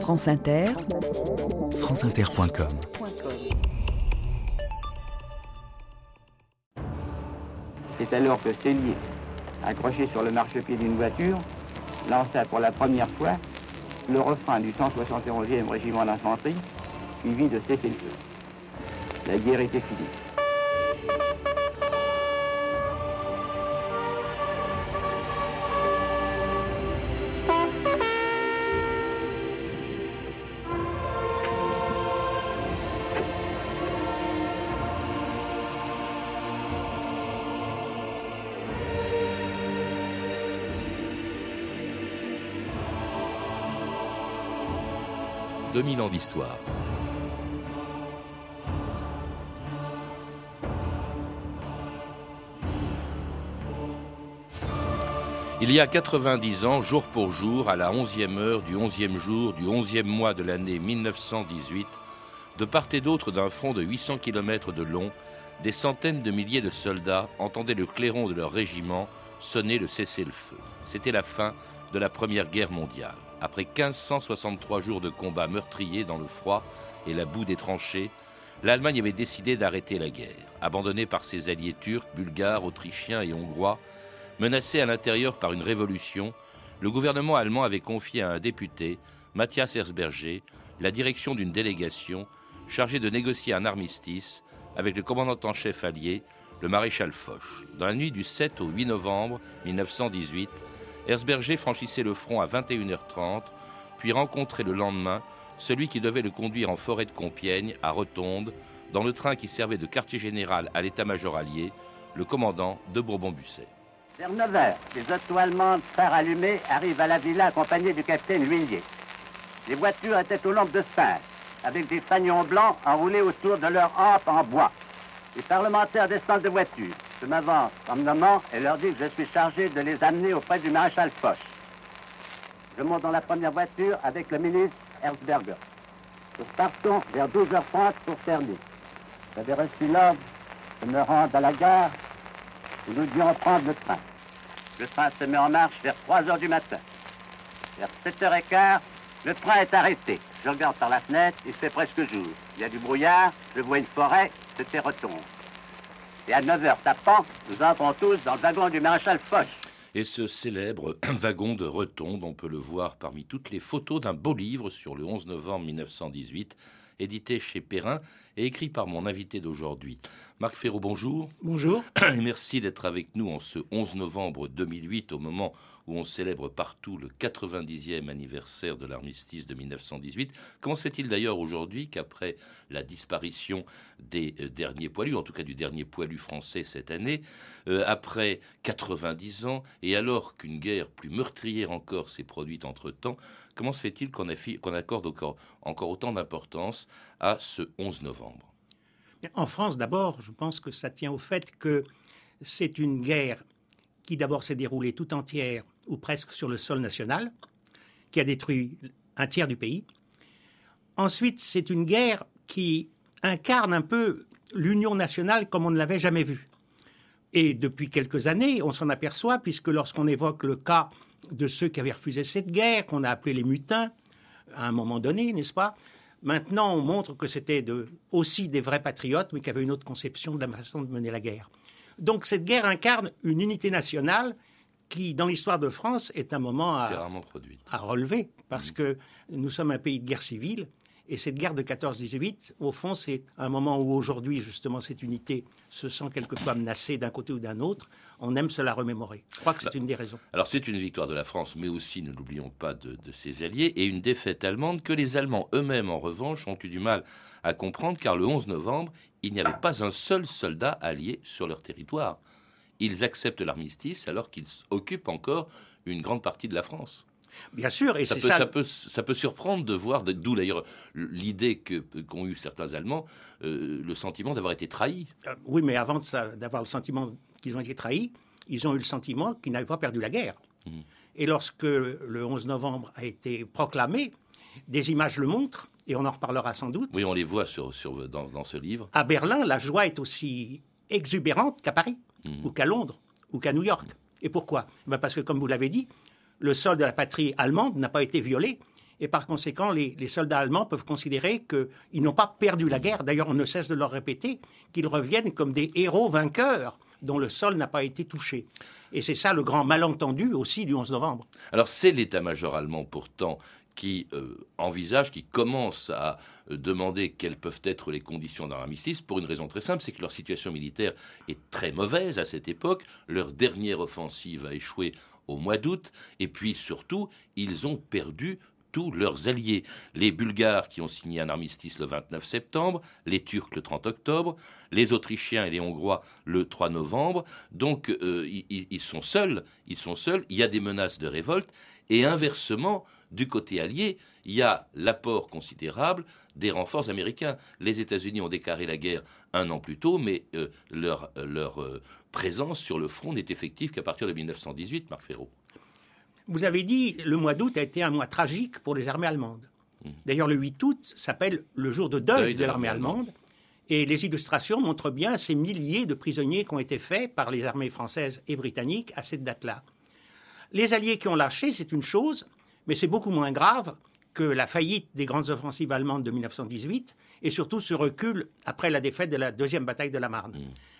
France Inter, franceinter.com C'est alors que Cellier, accroché sur le marchepied d'une voiture, lança pour la première fois le refrain du 171e régiment d'infanterie, suivi de cesser le feu. La guerre était finie. 2000 ans d'histoire. Il y a 90 ans, jour pour jour, à la 11e heure du 11e jour du 11e mois de l'année 1918, de part et d'autre d'un front de 800 km de long, des centaines de milliers de soldats entendaient le clairon de leur régiment sonner le cessez-le-feu. C'était la fin de la Première Guerre mondiale. Après 1563 jours de combats meurtriers dans le froid et la boue des tranchées, l'Allemagne avait décidé d'arrêter la guerre. Abandonnée par ses alliés turcs, bulgares, autrichiens et hongrois, menacée à l'intérieur par une révolution, le gouvernement allemand avait confié à un député, Matthias Erzberger, la direction d'une délégation chargée de négocier un armistice avec le commandant en chef allié, le maréchal Foch. Dans la nuit du 7 au 8 novembre 1918, Herzberger franchissait le front à 21h30, puis rencontrait le lendemain celui qui devait le conduire en forêt de Compiègne, à Rotonde, dans le train qui servait de quartier général à l'état-major allié, le commandant de Bourbon-Busset. Vers 9h, les autos allemandes, phare allumés, arrivent à la villa accompagnés du capitaine Huillier. Les voitures étaient aux lampes de sphinx, avec des fagnons blancs enroulés autour de leur hampe en bois. Les parlementaires descendent de voiture. Je m'avance en me nommant et leur dis que je suis chargé de les amener auprès du maréchal Foch. Je monte dans la première voiture avec le ministre Herzberger. Nous partons vers 12h30 pour Cerny. J'avais reçu l'ordre de me rendre à la gare où nous devions prendre le train. Le train se met en marche vers 3h du matin. Vers 7h15, le train est arrêté. Je regarde par la fenêtre, il fait presque jour. Il y a du brouillard, je vois une forêt, c'était retombe. Et à 9h tapant, nous entrons tous dans le wagon du maréchal Foch. Et ce célèbre wagon de Retonde, on peut le voir parmi toutes les photos d'un beau livre sur le 11 novembre 1918, édité chez Perrin et écrit par mon invité d'aujourd'hui. Marc Ferraud, bonjour. Bonjour. Et merci d'être avec nous en ce 11 novembre 2008, au moment où on célèbre partout le 90e anniversaire de l'armistice de 1918. Comment se fait-il d'ailleurs aujourd'hui qu'après la disparition des euh, derniers poilus, en tout cas du dernier poilu français cette année, euh, après 90 ans, et alors qu'une guerre plus meurtrière encore s'est produite entre-temps, comment se fait-il qu'on accorde encore, encore autant d'importance à ce 11 novembre En France, d'abord, je pense que ça tient au fait que c'est une guerre qui d'abord s'est déroulée tout entière ou presque sur le sol national, qui a détruit un tiers du pays. Ensuite, c'est une guerre qui incarne un peu l'union nationale comme on ne l'avait jamais vue. Et depuis quelques années, on s'en aperçoit, puisque lorsqu'on évoque le cas de ceux qui avaient refusé cette guerre, qu'on a appelé les mutins, à un moment donné, n'est-ce pas Maintenant, on montre que c'était aussi des vrais patriotes, mais qui avaient une autre conception de la façon de mener la guerre. Donc cette guerre incarne une unité nationale qui, dans l'histoire de France, est un moment à, à relever, parce mm. que nous sommes un pays de guerre civile, et cette guerre de 14-18, au fond, c'est un moment où aujourd'hui, justement, cette unité se sent quelquefois menacée d'un côté ou d'un autre. On aime cela remémorer. Je crois que c'est une des raisons. Alors, c'est une victoire de la France, mais aussi, ne l'oublions pas, de, de, ses alliés, et une défaite allemande que les Allemands eux-mêmes, en revanche, ont eu du mal à comprendre, car le 11 novembre, il n'y avait pas un seul soldat allié sur leur territoire ils acceptent l'armistice alors qu'ils occupent encore une grande partie de la France. Bien sûr, et ça, peut, ça... peut, ça peut surprendre de voir, d'où d'ailleurs l'idée qu'ont eu certains Allemands, euh, le sentiment d'avoir été trahis. Euh, oui, mais avant d'avoir le sentiment qu'ils ont été trahis, ils ont eu le sentiment qu'ils n'avaient pas perdu la guerre. Mmh. Et lorsque le 11 novembre a été proclamé, des images le montrent, et on en reparlera sans doute. Oui, on les voit sur, sur, dans, dans ce livre. À Berlin, la joie est aussi exubérante qu'à Paris, mmh. ou qu'à Londres, ou qu'à New York. Et pourquoi? Ben Parce que, comme vous l'avez dit, le sol de la patrie allemande n'a pas été violé. Et par conséquent, les, soldats allemands peuvent considérer qu'ils n'ont pas perdu la guerre. D'ailleurs, on ne cesse de leur répéter qu'ils reviennent comme des héros vainqueurs dont le sol n'a pas été touché. Et c'est ça le grand malentendu aussi du 11 novembre. Alors c'est l'état-major allemand pourtant qui euh, envisage, qui commence à euh, demander quelles peuvent être les conditions d'un armistice pour une raison très simple, c'est que leur situation militaire est très mauvaise à cette époque. Leur dernière offensive a échoué au mois d'août, et puis surtout, ils ont perdu tous leurs alliés. Les Bulgares qui ont signé un armistice le 29 septembre, les Turcs le 30 octobre, les Autrichiens et les Hongrois le 3 novembre. Donc euh, ils, sont seuls, ils sont seuls. Il y a des menaces de révolte. Et inversement, du côté allié, il y a l'apport considérable des renforts américains. Les États-Unis ont déclaré la guerre un an plus tôt, mais euh, leur, leur euh, présence sur le front n'est effective qu'à partir de 1918, Marc Ferraud. Vous avez dit, le mois d'août a été un mois tragique pour les armées allemandes. Mmh. D'ailleurs, le 8 août s'appelle le jour de deuil, Deuil de l'armée allemande. Et les illustrations montrent bien ces milliers de prisonniers qui ont été faits par les armées françaises et britanniques à cette date-là. Les Alliés qui ont lâché, c'est une chose, mais c'est beaucoup moins grave que la faillite des grandes offensives allemandes de 1918 et surtout ce recul après la défaite de la deuxième bataille de la Marne.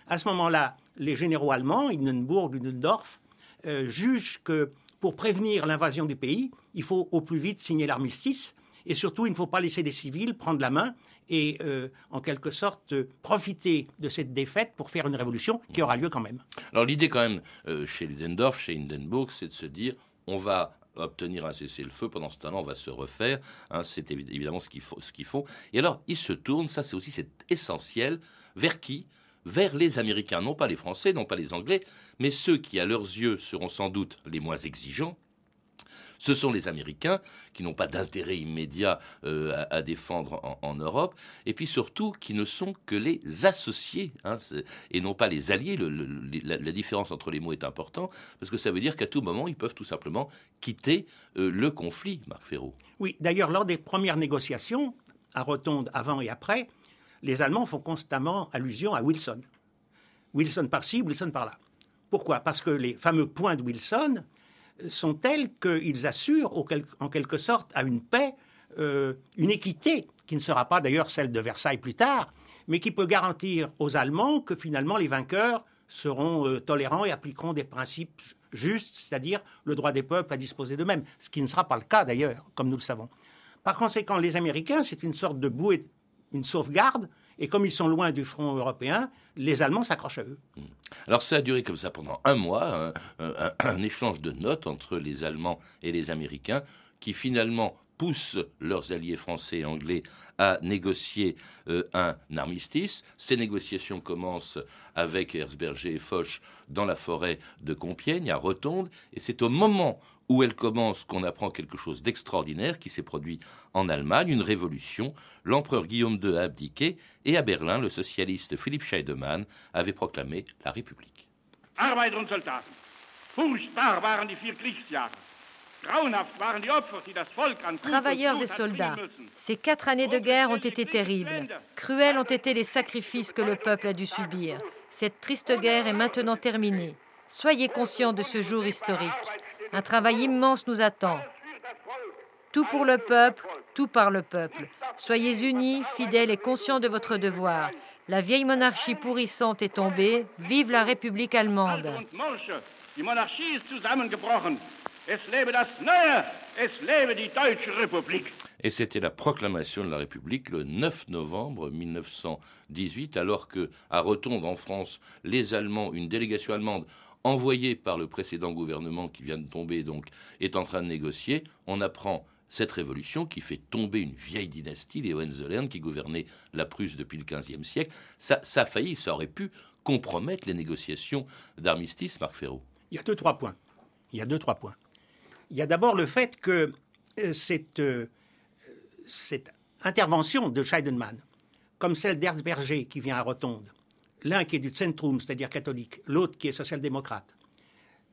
À ce moment-là, les généraux allemands, Hindenburg, Ludendorff, euh, jugent que pour prévenir l'invasion du pays, il faut au plus vite signer l'armistice et surtout il ne faut pas laisser les civils prendre la main et euh, en quelque sorte euh, profiter de cette défaite pour faire une révolution qui aura lieu quand même. Alors l'idée quand même euh, chez Ludendorff, chez Hindenburg, c'est de se dire on va obtenir un cessez-le-feu, pendant ce temps-là on va se refaire, hein, c'est évi- évidemment ce qu'il faut, ce qu'il faut. Et alors ils se tournent, ça c'est aussi c'est essentiel, vers qui? Vers les Américains, non pas les Français, non pas les Anglais, mais ceux qui, à leurs yeux, seront sans doute les moins exigeants, ce sont les Américains qui n'ont pas d'intérêt immédiat euh, à, défendre en, Europe, et puis surtout qui ne sont que les associés, hein, et non pas les alliés. La différence entre les mots est importante, parce que ça veut dire qu'à tout moment, ils peuvent tout simplement quitter euh, le conflit, Marc Ferraud. Oui, d'ailleurs, lors des premières négociations, à Rotonde avant et après, les Allemands font constamment allusion à Wilson. Wilson par-ci, Wilson par-là. Pourquoi? Parce que les fameux points de Wilson sont tels qu'ils assurent en quelque sorte à une paix, euh, une équité, qui ne sera pas d'ailleurs celle de Versailles plus tard, mais qui peut garantir aux Allemands que finalement les vainqueurs seront euh, tolérants et appliqueront des principes justes, c'est-à-dire le droit des peuples à disposer d'eux-mêmes, ce qui ne sera pas le cas d'ailleurs, comme nous le savons. Par conséquent, les Américains, c'est une sorte de bouée, une sauvegarde, et comme ils sont loin du front européen, les Allemands s'accrochent à eux. Alors ça a duré comme ça pendant un mois, un, un- un échange de notes entre les Allemands et les Américains, qui finalement poussent leurs alliés français et anglais à négocier euh, un armistice. Ces négociations commencent avec Herzberger et Foch dans la forêt de Compiègne, à Rotonde, et c'est au moment où elles commencent qu'on apprend quelque chose d'extraordinaire qui s'est produit en Allemagne, une révolution. L'empereur Guillaume II a abdiqué, et à Berlin, le socialiste Philipp Scheidemann avait proclamé la République. Arbeiter und Soldaten, furchtbar waren die vier Kriegsjahre. Travailleurs et soldats, ces quatre années de guerre ont été terribles. Cruels ont été les sacrifices que le peuple a dû subir. Cette triste guerre est maintenant terminée. Soyez conscients de ce jour historique. Un travail immense nous attend. Tout pour le peuple, tout par le peuple. Soyez unis, fidèles et conscients de votre devoir. La vieille monarchie pourrissante est tombée. Vive la République allemande. Alte und Morsche, die Monarchie ist zusammengebrochen. Es lebe das Neue, es lebe die Deutsche Republik. Et c'était la proclamation de la République le 9 novembre 1918, alors que, à Rotonde, en France, les Allemands, une délégation allemande envoyée par le précédent gouvernement qui vient de tomber, donc, est en train de négocier. On apprend cette révolution qui fait tomber une vieille dynastie, les Hohenzollern, qui gouvernaient la Prusse depuis le XVe siècle. Ça, ça a failli, ça aurait pu compromettre les négociations d'armistice, Marc Ferraud. Il y a deux, trois points. Il y a deux, trois points. Il y a d'abord le fait que euh, cette, euh, cette intervention de Scheidemann, comme celle d'Erzberger qui vient à Rotonde, l'un qui est du Zentrum, c'est-à-dire catholique, l'autre qui est social-démocrate,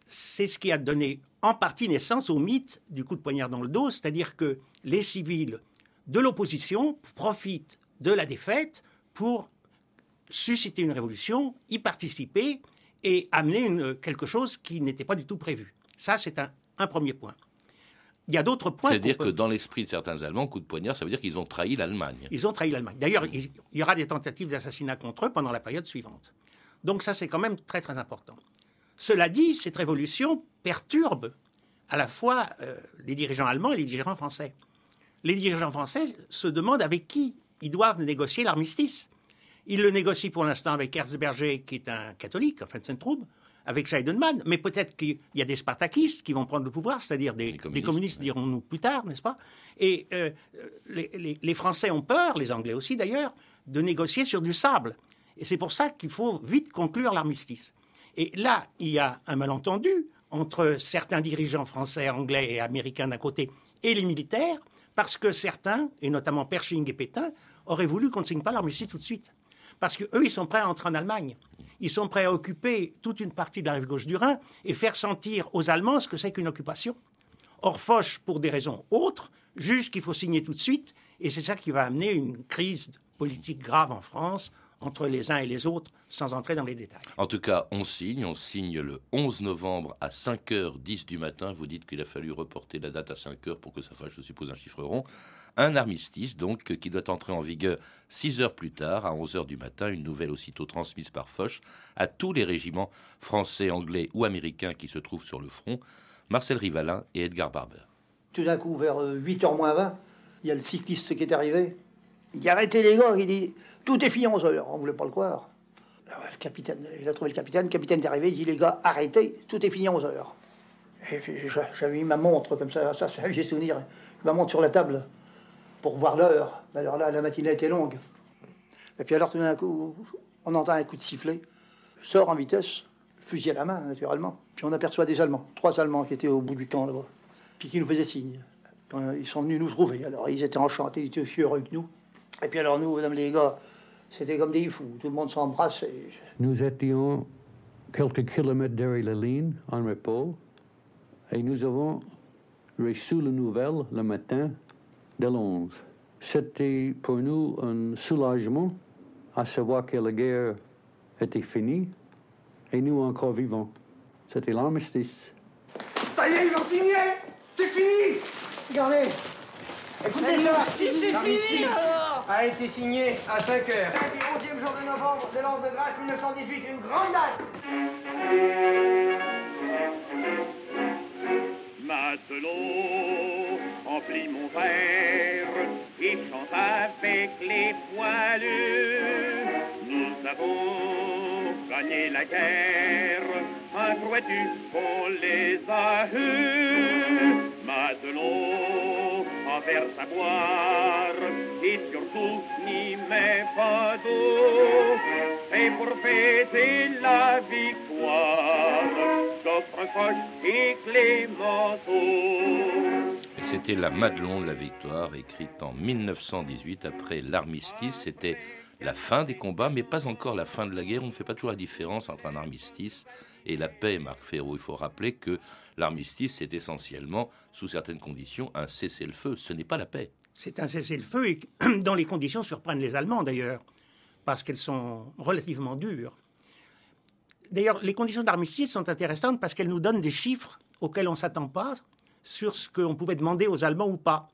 c'est ce qui a donné en partie naissance au mythe du coup de poignard dans le dos, c'est-à-dire que les civils de l'opposition profitent de la défaite pour susciter une révolution, y participer et amener quelque chose qui n'était pas du tout prévu. Ça, c'est un premier point. Il y a d'autres points. C'est-à-dire que dans l'esprit de certains Allemands, coup de poignard, ça veut dire qu'ils ont trahi l'Allemagne. Ils ont trahi l'Allemagne. D'ailleurs, il y aura des tentatives d'assassinat contre eux pendant la période suivante. Donc ça, c'est quand même très très important. Cela dit, cette révolution perturbe à la fois euh, les dirigeants allemands et les dirigeants français. Les dirigeants français se demandent avec qui ils doivent négocier l'armistice. Ils le négocient pour l'instant avec Herzberger, qui est un catholique, enfin de Saint-Troupe, avec Scheidenmann, mais peut-être qu'il y a des spartakistes qui vont prendre le pouvoir, c'est-à-dire des, communistes, diront-nous plus tard, n'est-ce pas? Et euh, les, les, Français ont peur, les Anglais aussi d'ailleurs, de négocier sur du sable. Et c'est pour ça qu'il faut vite conclure l'armistice. Et là, il y a un malentendu entre certains dirigeants français, anglais et américains d'un côté et les militaires, parce que certains, et notamment Pershing et Pétain, auraient voulu qu'on ne signe pas l'armistice tout de suite. Parce qu'eux, ils sont prêts à entrer en Allemagne. Ils sont prêts à occuper toute une partie de la rive gauche du Rhin et faire sentir aux Allemands ce que c'est qu'une occupation. Or, Foch, pour des raisons autres, juge qu'il faut signer tout de suite, et c'est ça qui va amener une crise politique grave en France, entre les uns et les autres sans entrer dans les détails. En tout cas, on signe, on signe le 11 novembre à 5h10 du matin. Vous dites qu'il a fallu reporter la date à 5h pour que ça fasse, je suppose, un chiffre rond. Un armistice, donc, qui doit entrer en vigueur 6 heures plus tard, à 11h du matin, une nouvelle aussitôt transmise par Foch à tous les régiments français, anglais ou américains qui se trouvent sur le front, Marcel Rivalin et Edgar Barber. Tout d'un coup, vers 8h moins 20, il y a le cycliste qui est arrivé, il dit arrêtez les gars, il dit tout est fini 11 heures. On voulait pas le croire. Le capitaine, il a trouvé le capitaine, le capitaine est arrivé, il dit les gars arrêtez, tout est fini 11 heures. J'avais mis ma montre comme ça, ça, j'ai souvenir, ma montre sur la table pour voir l'heure. Alors là, la matinée était longue. Et puis alors tout d'un coup, on entend un coup de sifflet, je sors en vitesse, fusil à la main naturellement. Puis on aperçoit des Allemands, trois Allemands qui étaient au bout du camp puis qui nous faisaient signe. Ils sont venus nous trouver. Alors ils étaient enchantés, ils étaient aussi heureux que nous. Et puis alors nous, les gars, c'était comme des fous. Tout le monde s'embrasse. Nous étions quelques kilomètres derrière la ligne, en repos, et nous avons reçu la nouvelle le matin de l'11. C'était pour nous un soulagement à savoir que la guerre était finie et nous encore vivants. C'était l'armistice. Ça y est, ils ont signé C'est fini Regardez Écoutez ça Si c'est fini a été signé à 5 heures. 5 et 11e jour de novembre de l'an de grâce 1918, une grande date. Matelot, emplis mon verre et chante avec les poilus. Nous avons gagné la guerre, un crois-tu qu'on les a eus Matelot, en vers à boire, et surtout n'y met pas d'eau. Et pour fêter la victoire, j'offre Foch et Clémenceau. C'était la Madelon de la victoire, écrite en 1918 après l'armistice. C'était la fin des combats, mais pas encore la fin de la guerre. On ne fait pas toujours la différence entre un armistice et la paix, Marc Ferraud. Il faut rappeler que l'armistice, c'est essentiellement, sous certaines conditions, un cessez-le-feu. Ce n'est pas la paix. C'est un cessez-le-feu et dans les conditions surprennent les Allemands d'ailleurs, parce qu'elles sont relativement dures. D'ailleurs, les conditions d'armistice sont intéressantes parce qu'elles nous donnent des chiffres auxquels on ne s'attend pas sur ce qu'on pouvait demander aux Allemands ou pas.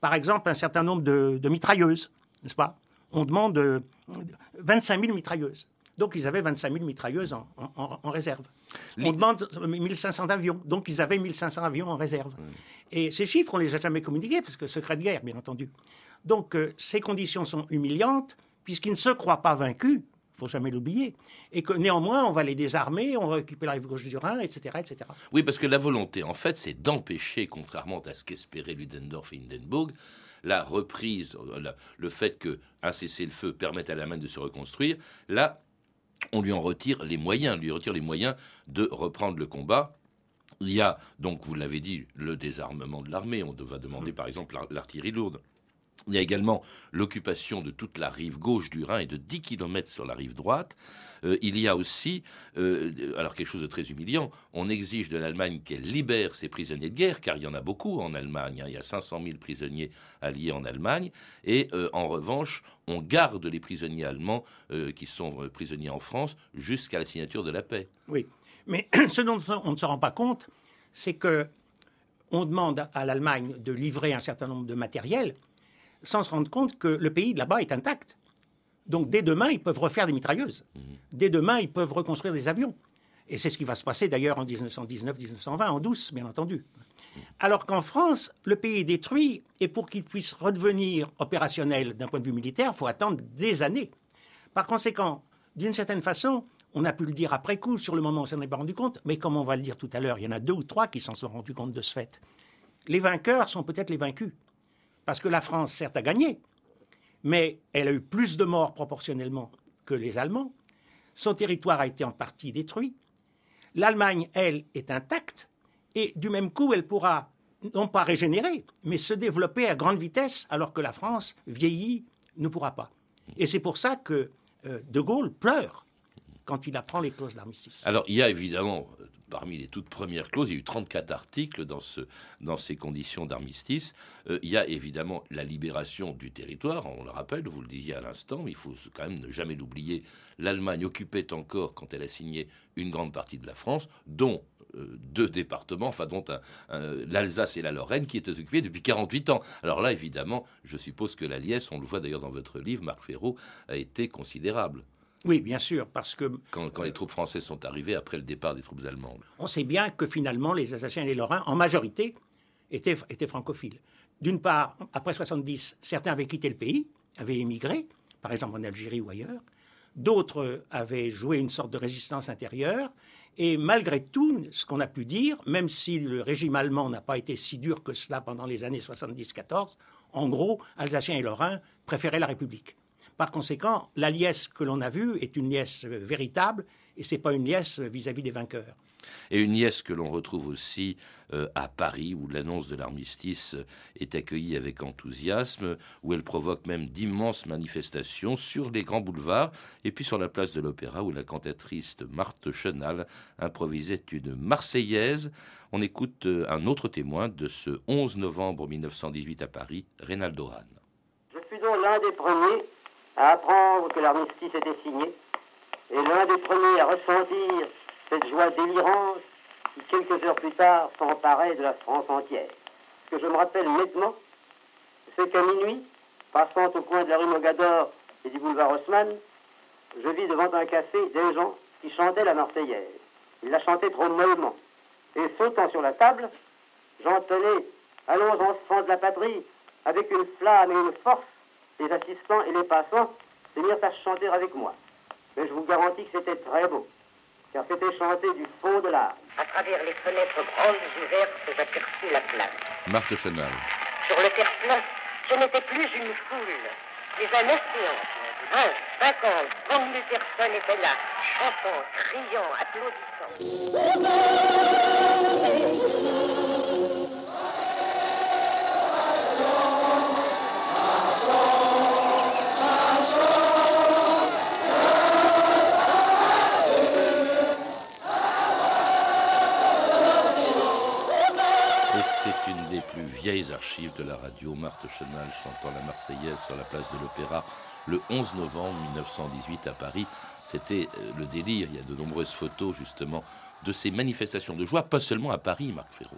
Par exemple, un certain nombre de, de mitrailleuses, n'est-ce pas? On demande 25 000 mitrailleuses. Donc ils avaient 25 000 mitrailleuses en, réserve. On demande 1500 avions. Donc ils avaient 1500 avions en réserve. Et ces chiffres, on ne les a jamais communiqués, parce que secret de guerre, bien entendu. Donc euh, ces conditions sont humiliantes, puisqu'ils ne se croient pas vaincus, il faut jamais l'oublier, et que néanmoins on va les désarmer, on va occuper la rive gauche du Rhin, etc., etc. Oui, parce que la volonté, en fait, c'est d'empêcher, contrairement à ce qu'espéraient Ludendorff et Hindenburg, la reprise, euh, le fait qu'un cessez-le-feu permette à l'Allemagne de se reconstruire. Là, on lui en retire les moyens, lui retire les moyens de reprendre le combat. Il y a donc, vous l'avez dit, le désarmement de l'armée. On va demander par exemple l'artillerie lourde. Il y a également l'occupation de toute la rive gauche du Rhin et de 10 km sur la rive droite. Euh, il y a aussi, euh, alors quelque chose de très humiliant, on exige de l'Allemagne qu'elle libère ses prisonniers de guerre, car il y en a beaucoup en Allemagne. Hein. Il y a 500 000 prisonniers alliés en Allemagne. Et euh, en revanche, on garde les prisonniers allemands qui sont prisonniers en France jusqu'à la signature de la paix. Oui, mais ce dont on ne se rend pas compte, c'est que on demande à l'Allemagne de livrer un certain nombre de matériels sans se rendre compte que le pays de là-bas est intact. Donc dès demain, ils peuvent refaire des mitrailleuses. Dès demain, ils peuvent reconstruire des avions. Et c'est ce qui va se passer d'ailleurs en 1919-1920, en douce, bien entendu. Alors qu'en France, le pays est détruit et pour qu'il puisse redevenir opérationnel d'un point de vue militaire, il faut attendre des années. Par conséquent, d'une certaine façon, on a pu le dire après coup, sur le moment on s'en est pas rendu compte, mais comme on va le dire tout à l'heure, il y en a deux ou trois qui s'en sont rendus compte de ce fait. Les vainqueurs sont peut-être les vaincus. Parce que la France, certes, a gagné, mais elle a eu plus de morts proportionnellement que les Allemands. Son territoire a été en partie détruit. L'Allemagne, elle, est intacte. Et du même coup, elle pourra non pas régénérer, mais se développer à grande vitesse, alors que la France, vieillie, ne pourra pas. Et c'est pour ça que euh, De Gaulle pleure quand il apprend les clauses d'armistice. Alors, il y a évidemment, parmi les toutes premières clauses, il y a eu 34 articles dans ces conditions d'armistice. Euh, il y a évidemment la libération du territoire, on le rappelle, vous le disiez à l'instant, mais il faut quand même ne jamais l'oublier. L'Allemagne occupait encore, quand elle a signé, une grande partie de la France, dont euh, deux départements, enfin dont l'Alsace et la Lorraine, qui étaient occupés depuis 48 ans. Alors là, évidemment, je suppose que la liesse, on le voit d'ailleurs dans votre livre, Marc Ferraud, a été considérable. Oui, bien sûr, parce que... Quand, les troupes françaises sont arrivées après le départ des troupes allemandes. On sait bien que finalement, les Alsaciens et les Lorrains, en majorité, étaient, étaient francophiles. D'une part, après 70, certains avaient quitté le pays, avaient émigré, par exemple en Algérie ou ailleurs. D'autres avaient joué une sorte de résistance intérieure. Et malgré tout, ce qu'on a pu dire, même si le régime allemand n'a pas été si dur que cela pendant les années 70-14, en gros, Alsaciens et Lorrains préféraient la République. Par conséquent, la liesse que l'on a vue est une liesse véritable et ce n'est pas une liesse vis-à-vis des vainqueurs. Et une liesse que l'on retrouve aussi euh, à Paris, où l'annonce de l'armistice est accueillie avec enthousiasme, où elle provoque même d'immenses manifestations sur les grands boulevards, et puis sur la place de l'Opéra, où la cantatrice Marthe Chenal improvisait une Marseillaise. On écoute euh, un autre témoin de ce 11 novembre 1918 à Paris, Reynaldo Hahn. Je suis donc l'un des premiers à apprendre que l'armistice était signé, et l'un des premiers à ressentir cette joie délirante qui, quelques heures plus tard, s'emparait de la France entière. Ce que je me rappelle nettement, c'est qu'à minuit, passant au coin de la rue Mogador et du boulevard Haussmann, je vis devant un café des gens qui chantaient la Marseillaise. Ils la chantaient trop mollement. Et sautant sur la table, j'entonnais Allons enfants de la patrie, avec une flamme et une force les assistants et les passants se mirent à chanter avec moi. Mais je vous garantis que c'était très beau, car c'était chanté du fond de l'âme. À travers les fenêtres grandes ouvertes, j'aperçus la place. Marthe Chenal. Sur le terre-plein, ce n'était plus une foule, mais un océan. 20, 50, 30 000 personnes étaient là, chantant, criant, applaudissant. Une des plus vieilles archives de la radio. Marthe Chenal chantant la Marseillaise sur la place de l'Opéra le 11 novembre 1918 à Paris. C'était euh, le délire. Il y a de nombreuses photos justement de ces manifestations de joie, pas seulement à Paris, Marc Ferraud.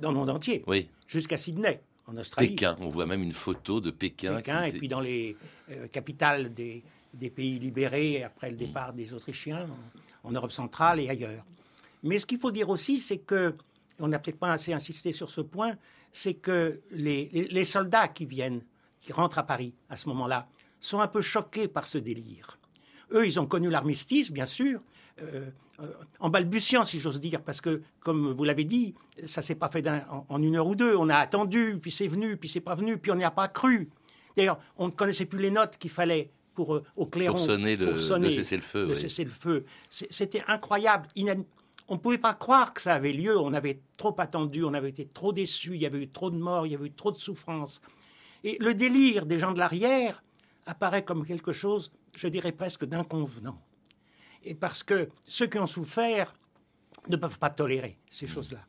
Dans le monde entier. Oui. Jusqu'à Sydney, en Australie. Pékin, on voit même une photo de Pékin. Pékin, et puis dans les euh, capitales des, des, pays libérés après le départ des Autrichiens, en Europe centrale et ailleurs. Mais ce qu'il faut dire aussi, c'est que on n'a peut-être pas assez insisté sur ce point, c'est que les, soldats qui viennent, qui rentrent à Paris à ce moment-là, sont un peu choqués par ce délire. Eux, ils ont connu l'armistice, bien sûr, euh, euh, en balbutiant, si j'ose dire, parce que, comme vous l'avez dit, ça s'est pas fait en, une heure ou deux. On a attendu, puis c'est venu, puis c'est pas venu, puis on n'y a pas cru. D'ailleurs, on ne connaissait plus les notes qu'il fallait pour euh, au clairon pour sonner le, cessez-le-feu. Le cessez-le-feu. C'était incroyable, on ne pouvait pas croire que ça avait lieu. On avait trop attendu, on avait été trop déçus, il y avait eu trop de morts, il y avait eu trop de souffrances. Et le délire des gens de l'arrière apparaît comme quelque chose, je dirais presque d'inconvenant. Et parce que ceux qui ont souffert ne peuvent pas tolérer ces mmh. choses-là.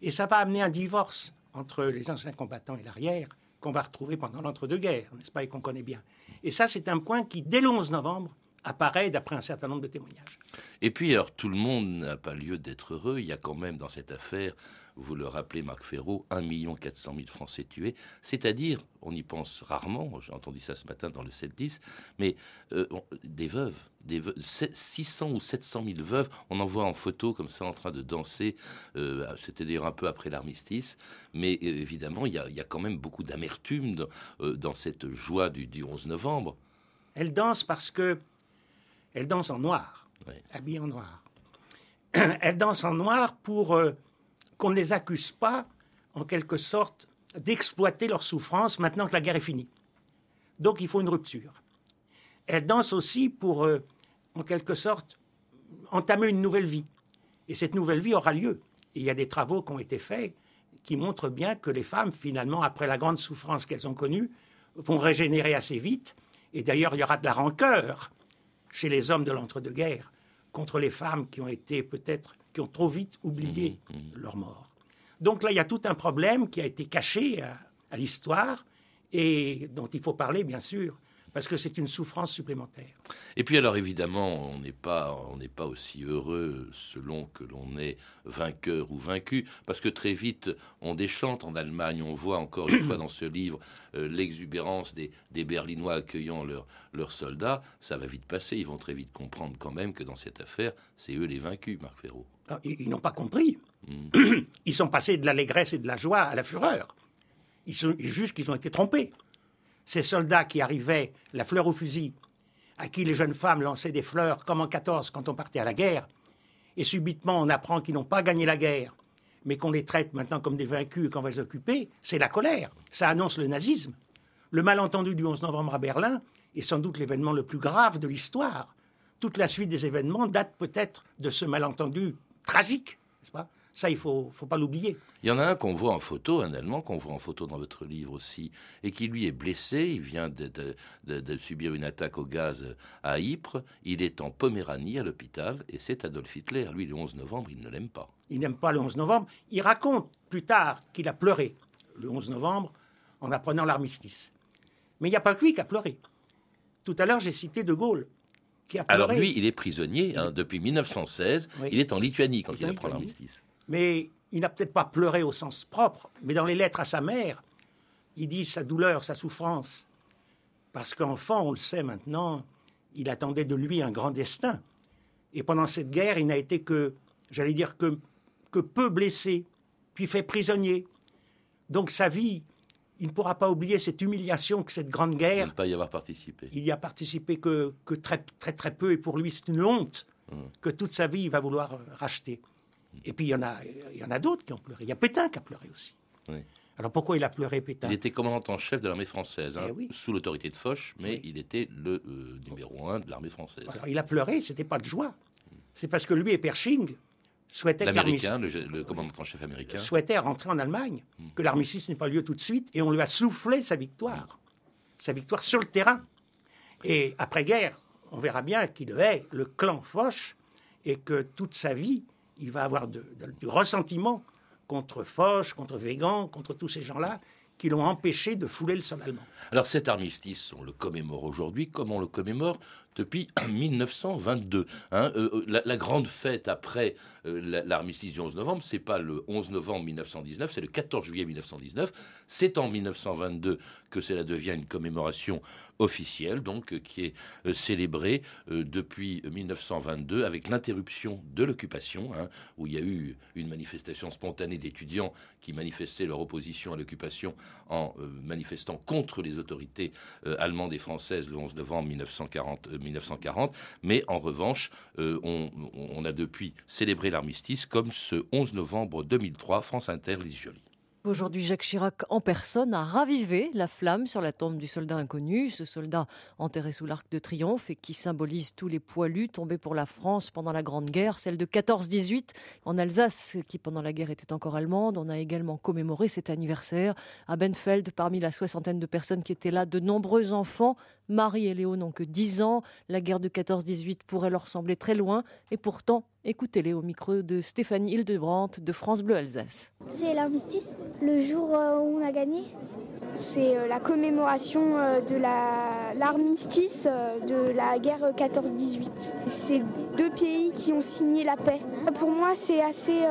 Et ça va amener un divorce entre les anciens combattants et l'arrière qu'on va retrouver pendant l'entre-deux-guerres, n'est-ce pas, et qu'on connaît bien. Et ça, c'est un point qui, dès le 11 novembre, apparaît d'après un certain nombre de témoignages. Et puis, alors, tout le monde n'a pas lieu d'être heureux. Il y a quand même dans cette affaire, vous le rappelez, Marc Ferraud, 1 400 000 Français tués. C'est-à-dire, on y pense rarement, j'ai entendu ça ce matin dans le 7-10, mais euh, des veuves, des 600 ou 700 000 veuves, on en voit en photo comme ça en train de danser, euh, c'était d'ailleurs un peu après l'armistice, mais euh, évidemment, il y, a, quand même beaucoup d'amertume dans, cette joie du, du 11 novembre. Elle danse parce que elle danse en noir, habillée en noir. Elle danse en noir pour euh, qu'on ne les accuse pas, en quelque sorte, d'exploiter leur souffrance maintenant que la guerre est finie. Donc il faut une rupture. Elle danse aussi pour, euh, en quelque sorte, entamer une nouvelle vie. Et cette nouvelle vie aura lieu. il y a des travaux qui ont été faits qui montrent bien que les femmes, finalement, après la grande souffrance qu'elles ont connue, vont régénérer assez vite. Et d'ailleurs, il y aura de la rancœur chez les hommes de l'entre-deux-guerres contre les femmes qui ont été peut-être, qui ont trop vite oublié mmh, mmh. leur mort. Donc là, il y a tout un problème qui a été caché à l'histoire et dont il faut parler, bien sûr, parce que c'est une souffrance supplémentaire. Et puis alors évidemment, on n'est pas, on n'est pas aussi heureux selon que l'on est vainqueur ou vaincu, parce que très vite on déchante en Allemagne, on voit encore une fois dans ce livre euh, l'exubérance des, Berlinois accueillant leurs soldats, ça va vite passer, ils vont très vite comprendre quand même que dans cette affaire, c'est eux les vaincus, Marc Ferraud. Ah, ils, n'ont pas compris. Hmm. Ils sont passés de l'allégresse et de la joie à la fureur. Ils, sont, ils jugent qu'ils ont été trompés ces soldats qui arrivaient, la fleur au fusil, à qui les jeunes femmes lançaient des fleurs comme en 14 quand on partait à la guerre, et subitement on apprend qu'ils n'ont pas gagné la guerre, mais qu'on les traite maintenant comme des vaincus et qu'on va les occuper, c'est la colère. Ça annonce le nazisme. Le malentendu du 11 novembre à Berlin est sans doute l'événement le plus grave de l'histoire. Toute la suite des événements date peut-être de ce malentendu tragique, n'est-ce pas? Ça, il ne faut, faut, pas l'oublier. Il y en a un qu'on voit en photo, un Allemand qu'on voit en photo dans votre livre aussi, et qui lui est blessé. Il vient de, de, subir une attaque au gaz à Ypres. Il est en Poméranie à l'hôpital, et c'est Adolf Hitler. Lui, le 11 novembre, il ne l'aime pas. Il n'aime pas le 11 novembre. Il raconte plus tard qu'il a pleuré le 11 novembre en apprenant l'armistice. Mais il n'y a pas que lui qui a pleuré. Tout à l'heure, j'ai cité De Gaulle. Qui a pleuré. Alors lui, il est prisonnier hein, depuis 1916. Il est en Lituanie quand il apprend l'armistice mais il n'a peut-être pas pleuré au sens propre, mais dans les lettres à sa mère, il dit sa douleur, sa souffrance. Parce qu'enfant, on le sait maintenant, il attendait de lui un grand destin. Et pendant cette guerre, il n'a été que, j'allais dire, que, que peu blessé, puis fait prisonnier. Donc sa vie, il ne pourra pas oublier cette humiliation que cette grande guerre. Il ne pas y avoir participé. Il y a participé que, que très, très, très peu, et pour lui, c'est une honte hum. que toute sa vie, il va vouloir racheter. Et puis il y en a, il y en a d'autres qui ont pleuré. Il y a Pétain qui a pleuré aussi. Alors pourquoi il a pleuré Pétain? Il était commandant en chef de l'armée française, hein, eh sous l'autorité de Foch, mais il était le euh, numéro un de l'armée française. Alors il a pleuré, c'était pas de joie. C'est parce que lui et Pershing souhaitaient l'américain, le, le, commandant en chef américain, souhaitait rentrer en Allemagne, hmm. que l'armistice n'ait pas lieu tout de suite, et on lui a soufflé sa victoire, sa victoire sur le terrain. Et après guerre, on verra bien qu'il est le clan Foch et que toute sa vie il va avoir du ressentiment contre Foch, contre Végan, contre tous ces gens-là qui l'ont empêché de fouler le sol allemand. Alors cet armistice, on le commémore aujourd'hui comme on le commémore depuis 1922. Hein. Euh, euh, la, grande fête après euh, l'armistice du 11 novembre, c'est pas le 11 novembre 1919, c'est le 14 juillet 1919. C'est en 1922 que cela devient une commémoration officielle, donc qui est célébrée depuis 1922 avec l'interruption de l'occupation, hein, où il y a eu une manifestation spontanée d'étudiants qui manifestaient leur opposition à l'occupation en manifestant contre les autorités allemandes et françaises le 11 novembre 1940. 1940, mais en revanche, euh, on, a depuis célébré l'armistice comme ce 11 novembre 2003, France Inter, Lise Joly. Aujourd'hui, Jacques Chirac en personne a ravivé la flamme sur la tombe du soldat inconnu, ce soldat enterré sous l'arc de triomphe et qui symbolise tous les poilus tombés pour la France pendant la Grande Guerre, celle de 14-18 en Alsace, qui pendant la guerre était encore allemande. On a également commémoré cet anniversaire à Benfeld, parmi la soixantaine de personnes qui étaient là, de nombreux enfants Marie et Léo n'ont que 10 ans. La guerre de 14-18 pourrait leur sembler très loin. Et pourtant, écoutez-les au micro de Stéphanie Hildebrandt de France Bleu Alsace. C'est l'armistice, le jour euh, où on a gagné? C'est euh, la commémoration euh, de l'armistice de la guerre 14-18. C'est deux pays qui ont signé la paix. Pour moi, c'est assez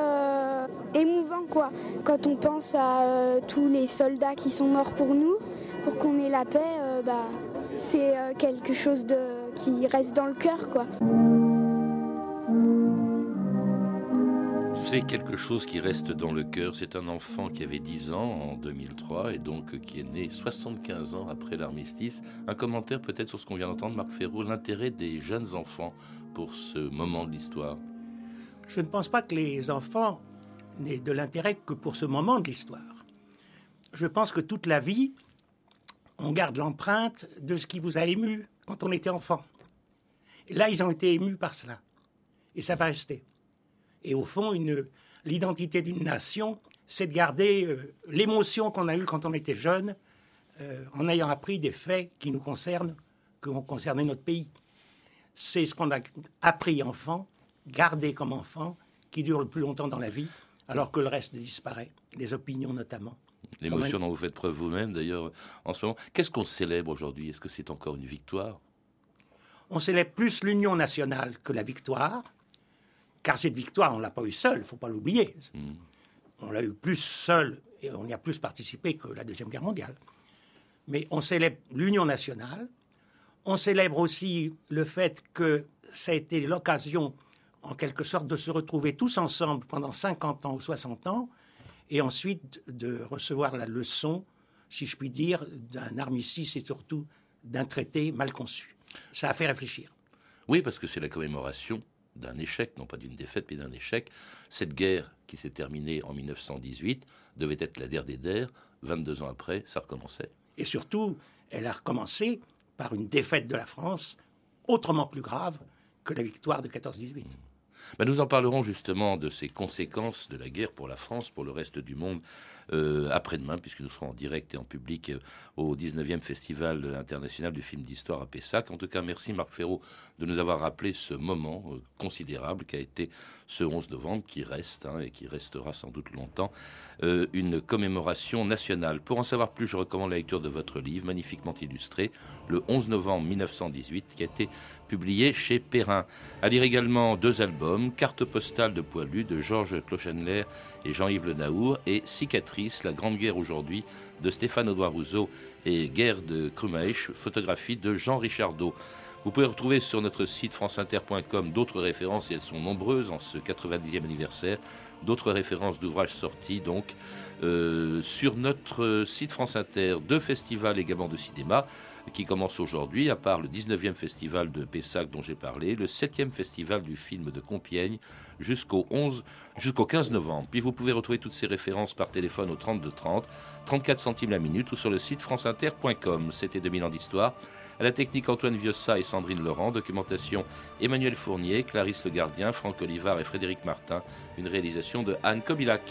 émouvant quoi. Quand on pense à tous les soldats qui sont morts pour nous, pour qu'on ait la paix, bah, c'est quelque chose de, qui reste dans le cœur quoi. C'est quelque chose qui reste dans le cœur. C'est un enfant qui avait 10 ans en 2003 et donc qui est né 75 ans après l'armistice. Un commentaire peut-être sur ce qu'on vient d'entendre, Marc Ferraud, l'intérêt des jeunes enfants pour ce moment de l'histoire. Je ne pense pas que les enfants n'aient de l'intérêt que pour ce moment de l'histoire. Je pense que toute la vie, on garde l'empreinte de ce qui vous a ému quand on était enfant. Là, ils ont été émus par cela. Et ça va rester. Et au fond, l'identité d'une nation, c'est de garder euh, l'émotion qu'on a eue quand on était jeune, euh, en ayant appris des faits qui nous concernent, qui ont concerné notre pays. C'est ce qu'on a appris enfant, gardé comme enfant, qui dure le plus longtemps dans la vie, alors que le reste disparaît, les opinions notamment. L'émotion dont vous faites preuve vous-même, d'ailleurs, en ce moment. Qu'est-ce qu'on célèbre aujourd'hui? Est-ce que c'est encore une victoire? On célèbre plus l'union nationale que la victoire. Car cette victoire, on ne l'a pas eue seule, il ne faut pas l'oublier. Hmm. On l'a eu plus seul et on y a plus participé que la Deuxième Guerre mondiale. Mais on célèbre l'union nationale. On célèbre aussi le fait que ça a été l'occasion, en quelque sorte, de se retrouver tous ensemble pendant 50 ans ou 60 ans, et ensuite de recevoir la leçon, si je puis dire, d'un armistice et surtout d'un traité mal conçu. Ça a fait réfléchir. Oui, parce que c'est la commémoration d'un échec, non pas d'une défaite, mais d'un échec. Cette guerre qui s'est terminée en 1918 devait être la der des der. 22 ans après, ça recommençait. Et surtout, elle a recommencé par une défaite de la France autrement plus grave que la victoire de 14-18. Ben, nous en parlerons justement de ces conséquences de la guerre pour la France, pour le reste du monde, euh, après-demain, puisque nous serons en direct et en public euh, au 19e Festival international du film d'histoire à Pessac. En tout cas, merci Marc Ferraud de nous avoir rappelé ce moment euh, considérable qui a été ce 11 novembre, qui reste hein, et qui restera sans doute longtemps, une commémoration nationale. Pour en savoir plus, je recommande la lecture de votre livre, magnifiquement illustré, le 11 novembre 1918, qui a été publié chez Perrin. À lire également deux albums, Carte postale de Poilu de Georges Clochenler et Jean-Yves Le Naour et Cicatrice, la grande guerre aujourd'hui de Stéphane Audouin Rousseau et Guerre de Krumaïch, photographie de Jean Richardot. Vous pouvez retrouver sur notre site franceinter.com d'autres références, et elles sont nombreuses en ce 90e anniversaire, d'autres références d'ouvrages sortis donc euh, sur notre site France Inter, deux festivals également de cinéma qui commencent aujourd'hui, à part le 19e festival de Pessac dont j'ai parlé, le 7e festival du film de Compiègne jusqu'au 11 jusqu'au 15 novembre. Puis vous pouvez retrouver toutes ces références par téléphone au 32 30, 34 centimes la minute ou sur le site franceinter.com. C'était 2000 ans d'histoire. À la technique Antoine Viossa et Sandrine Laurent, documentation Emmanuel Fournier, Clarisse Le Gardien, Franck Olivard et Frédéric Martin, une de Anne Kobilac.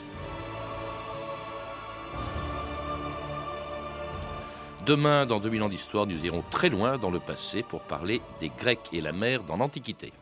Demain, dans 2000 ans d'histoire, nous irons très loin dans le passé pour parler des Grecs et la mer dans l'Antiquité.